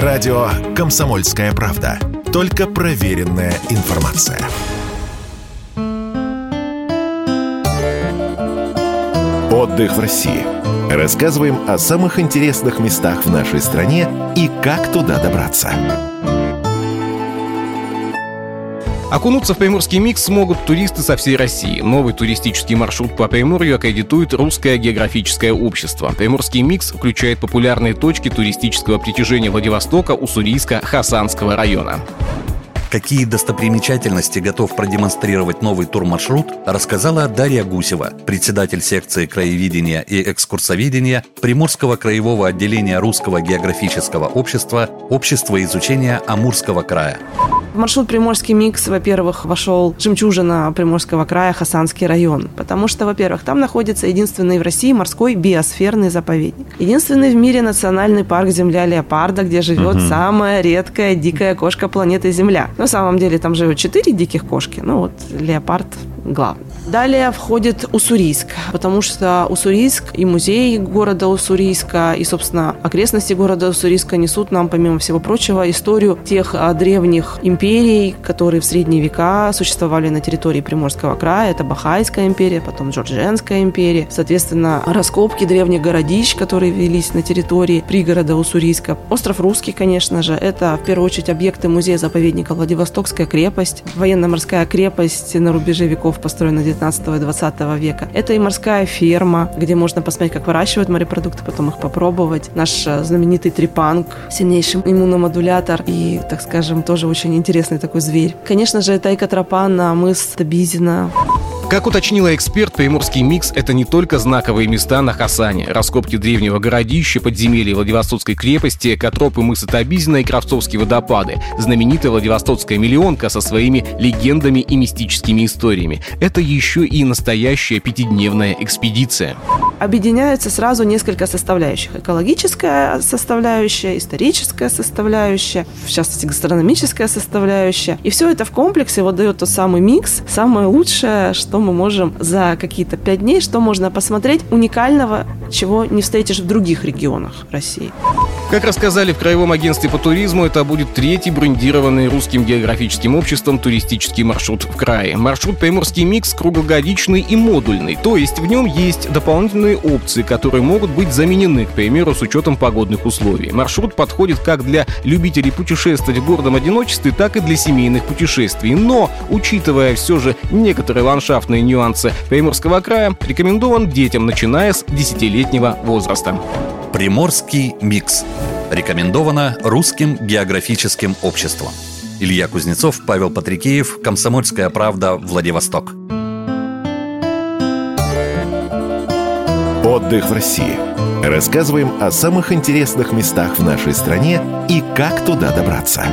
Радио «Комсомольская правда». Только проверенная информация. Отдых в России. Рассказываем о самых интересных местах в нашей стране и как туда добраться. Окунуться в приморский микс смогут туристы со всей России. Новый туристический маршрут по Приморью аккредитует Русское географическое общество. Приморский микс включает популярные точки туристического притяжения Владивостока, Уссурийска, Хасанского района. Какие достопримечательности готов продемонстрировать новый турмаршрут, рассказала Дарья Гусева, председатель секции краеведения и экскурсоведения Приморского краевого отделения Русского географического общества Общества изучения Амурского края. В маршрут Приморский микс, во-первых, вошел жемчужина Приморского края Хасанский район, потому что, во-первых, там находится единственный в России морской биосферный заповедник. Единственный в мире национальный парк Земля Леопарда, где живет угу. самая редкая дикая кошка планеты Земля. На самом деле там живет четыре диких кошки, ну вот леопард главный. Далее входит Уссурийск, потому что Уссурийск и музей города Уссурийска, и, собственно, окрестности города Уссурийска несут нам, помимо всего прочего, историю тех а, древних империй, которые в средние века существовали на территории Приморского края. Это Бахайская империя, потом Джордженская империя. Соответственно, раскопки древних городищ, которые велись на территории пригорода Уссурийска. Остров Русский, конечно же, это в первую очередь объекты музея-заповедника Владивостокская крепость, военно-морская крепость на рубеже веков, построена 19 и 20 века. Это и морская ферма, где можно посмотреть, как выращивают морепродукты, потом их попробовать. Наш э, знаменитый трипанг, сильнейший иммуномодулятор и, так скажем, тоже очень интересный такой зверь. Конечно же, это экотропа на мыс Табизина. Как уточнила эксперт, Приморский микс — это не только знаковые места на Хасане, раскопки древнего городища, подземелья Владивостокской крепости, Котропы мыса Табизина и Кравцовские водопады, знаменитая Владивостокская миллионка со своими легендами и мистическими историями. Это еще и настоящая пятидневная экспедиция. Объединяются сразу несколько составляющих. Экологическая составляющая, историческая составляющая, в частности, гастрономическая составляющая. И все это в комплексе вот дает тот самый микс, самое лучшее, что мы можем за какие-то пять дней, что можно посмотреть уникального, чего не встретишь в других регионах России. Как рассказали в Краевом агентстве по туризму, это будет третий брендированный русским географическим обществом туристический маршрут в крае. Маршрут Приморский микс круглогодичный и модульный, то есть в нем есть дополнительные опции, которые могут быть заменены, к примеру, с учетом погодных условий. Маршрут подходит как для любителей путешествовать в гордом одиночестве, так и для семейных путешествий. Но, учитывая все же некоторые ландшафтные нюансы Приморского края, рекомендован детям, начиная с 10-летнего возраста. Приморский микс. Рекомендовано Русским географическим обществом. Илья Кузнецов, Павел Патрикеев, Комсомольская правда, Владивосток. Отдых в России. Рассказываем о самых интересных местах в нашей стране и как туда добраться.